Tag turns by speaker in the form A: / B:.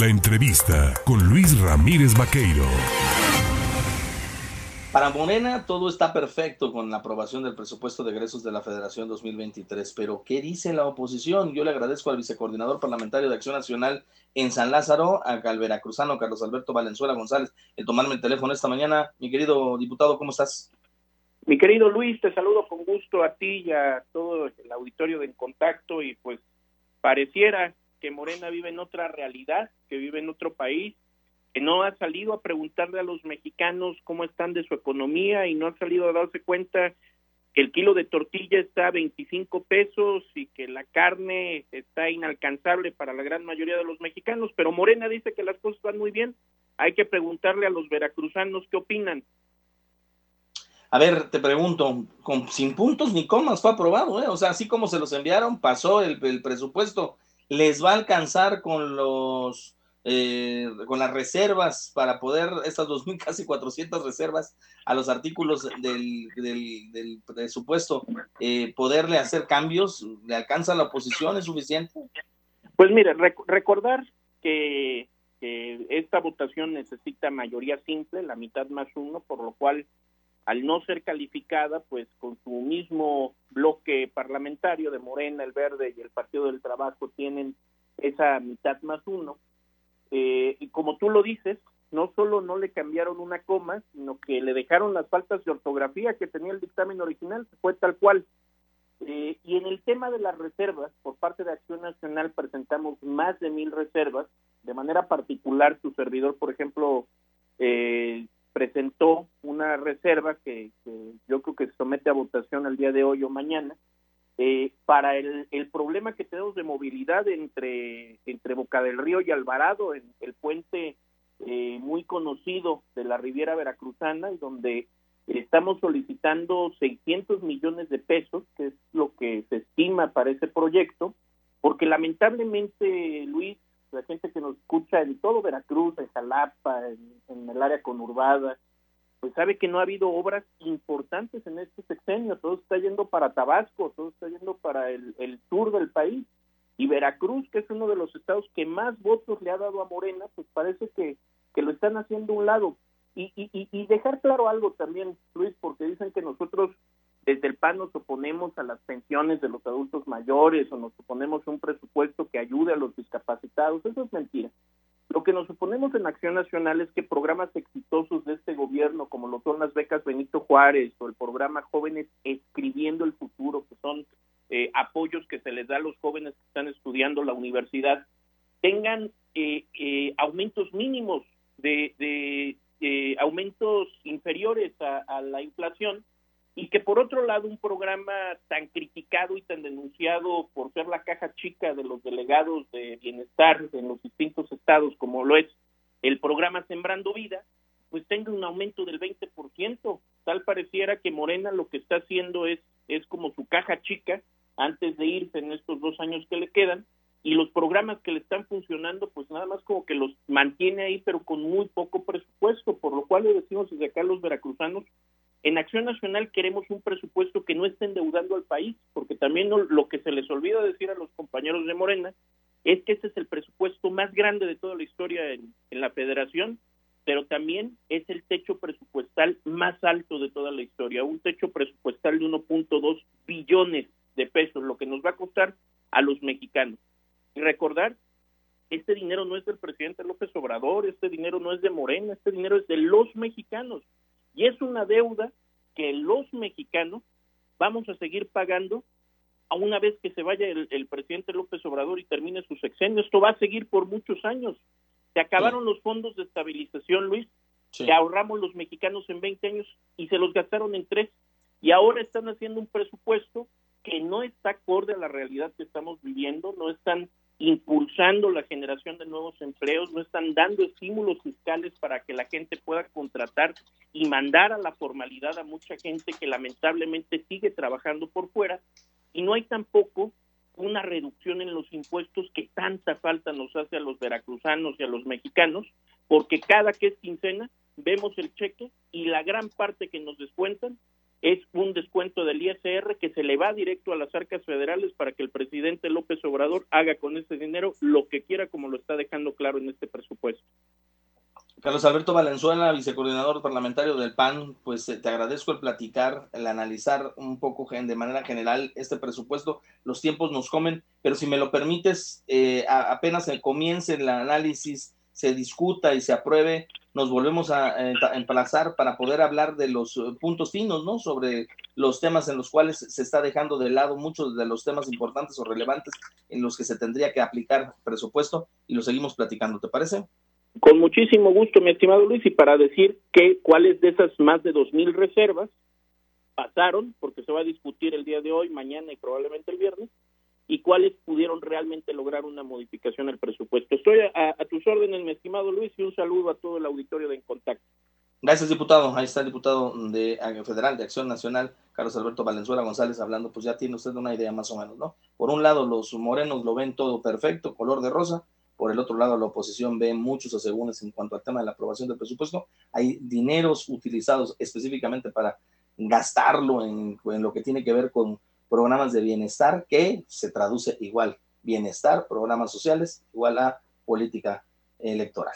A: La entrevista con Luis Ramírez Vaqueiro.
B: Para Morena todo está perfecto con la aprobación del presupuesto de egresos de la Federación 2023, pero ¿qué dice la oposición? Yo le agradezco al vicecoordinador parlamentario de Acción Nacional en San Lázaro, al veracruzano Carlos Alberto Valenzuela González, el tomarme el teléfono esta mañana. Mi querido diputado, ¿cómo estás?
C: Mi querido Luis, te saludo con gusto a ti y a todo el auditorio de En Contacto y pues pareciera que Morena vive en otra realidad, que vive en otro país, que no ha salido a preguntarle a los mexicanos cómo están de su economía y no ha salido a darse cuenta que el kilo de tortilla está a 25 pesos y que la carne está inalcanzable para la gran mayoría de los mexicanos, pero Morena dice que las cosas van muy bien. Hay que preguntarle a los veracruzanos qué opinan.
B: A ver, te pregunto, con, sin puntos ni comas fue aprobado, ¿eh? O sea, así como se los enviaron, pasó el, el presupuesto les va a alcanzar con los eh, con las reservas para poder, estas 2.000, casi 400 reservas a los artículos del, del, presupuesto, eh, poderle hacer cambios, ¿le alcanza la oposición? ¿Es suficiente?
C: Pues mire, recordar que, que, esta votación necesita mayoría simple, la mitad más uno, por lo cual al no ser calificada, pues con su mismo bloque parlamentario de Morena, el Verde y el Partido del Trabajo tienen esa mitad más uno. Eh, y como tú lo dices, no solo no le cambiaron una coma, sino que le dejaron las faltas de ortografía que tenía el dictamen original, fue tal cual. Eh, y en el tema de las reservas, por parte de Acción Nacional presentamos más de mil reservas. De manera particular, su servidor, por ejemplo, eh, presentó una reserva que, yo creo que se somete a votación el día de hoy o mañana eh, para el, el, problema que tenemos de movilidad entre, entre Boca del Río y Alvarado, en el puente eh, muy conocido de la Riviera Veracruzana, donde estamos solicitando 600 millones de pesos, que es lo que se estima para ese proyecto, porque lamentablemente, Luis, la gente que nos escucha en todo Veracruz, en Jalapa, en, el área conurbada, pues sabe que no ha habido obras importantes en este sexenio, todo está yendo para Tabasco, todo está yendo para el, sur del país, y Veracruz, que es uno de los estados que más votos le ha dado a Morena, pues parece que, que lo están haciendo un lado. Y, y, y dejar claro algo también, Luis, porque dicen que nosotros desde el PAN nos oponemos a las pensiones de los adultos mayores o nos oponemos a un presupuesto que ayude a los discapacitados. Eso es mentira. Lo que nos oponemos en Acción Nacional es que programas exitosos de este gobierno, como lo son las becas Benito Juárez o el programa Jóvenes Escribiendo el Futuro, que son eh, apoyos que se les da a los jóvenes que están estudiando la universidad, tengan eh, eh, aumentos mínimos de, de aumentos inferiores a la inflación y que por otro lado un programa tan criticado y tan denunciado por ser la caja chica de los delegados de bienestar en los distintos estados como lo es el programa Sembrando Vida, pues tenga un aumento del 20%. Tal pareciera que Morena lo que está haciendo es, es como su caja chica antes de irse en estos dos años que le quedan y los programas que le están funcionando pues nada más como que los mantiene ahí pero con muy poco presupuesto, por lo cual le decimos desde acá a los veracruzanos en Acción Nacional queremos un presupuesto que no esté endeudando al país, porque también lo que se les olvida decir a los compañeros de Morena es que ese es el presupuesto más grande de toda la historia en, la federación, pero también es el techo presupuestal más alto de toda la historia, un techo presupuestal de 1.2 billones de pesos, lo que nos va a costar a los mexicanos. Y recordar, este dinero no es del presidente López Obrador, este dinero no es de Morena, este dinero es de los mexicanos. Y es una deuda que los mexicanos vamos a seguir pagando a una vez que se vaya el, presidente López Obrador y termine su sexenio. Esto va a seguir por muchos años. Se acabaron los fondos de estabilización, Luis, que ahorramos los mexicanos en 20 años y se los gastaron en tres. Y ahora están haciendo un presupuesto que no está acorde a la realidad que estamos viviendo, no están impulsando la generación de nuevos empleos, no están dando estímulos fiscales para que la gente pueda contratar y mandar a la formalidad a mucha gente que lamentablemente sigue trabajando por fuera y no hay tampoco una reducción en los impuestos que tanta falta nos hace a los veracruzanos y a los mexicanos, porque cada que es quincena vemos el cheque y la gran parte que nos descuentan es un descuento del ISR que se le va directo a las arcas federales para que el presidente López Obrador haga con ese dinero lo que quiera, como lo está dejando claro en este presupuesto.
B: Carlos Alberto Valenzuela, vicecoordinador parlamentario del PAN, pues eh, te agradezco el platicar, el analizar un poco de manera general este presupuesto. Los tiempos nos comen, pero si me lo permites, eh, apenas se comience el análisis, se discuta y se apruebe, nos volvemos a, emplazar para poder hablar de los eh, puntos finos, ¿no? Sobre los temas en los cuales se está dejando de lado muchos de los temas importantes o relevantes en los que se tendría que aplicar presupuesto y lo seguimos platicando, ¿te parece?
C: Con muchísimo gusto, mi estimado Luis, y para decir que cuáles de esas más de dos mil reservas pasaron, porque se va a discutir el día de hoy, mañana y probablemente el viernes, y cuáles pudieron realmente lograr una modificación al presupuesto. Estoy a, tus órdenes, mi estimado Luis, y un saludo a todo el auditorio de En Contacto.
B: Gracias, diputado. Ahí está el diputado de Federal de Acción Nacional, Carlos Alberto Valenzuela González, hablando, pues ya tiene usted una idea más o menos, ¿no? Por un lado, los morenos lo ven todo perfecto, color de rosa, por el otro lado, la oposición ve muchos asegúnes en cuanto al tema de la aprobación del presupuesto. Hay dineros utilizados específicamente para gastarlo en, en lo que tiene que ver con programas de bienestar, que se traduce igual bienestar, programas sociales, igual a política electoral.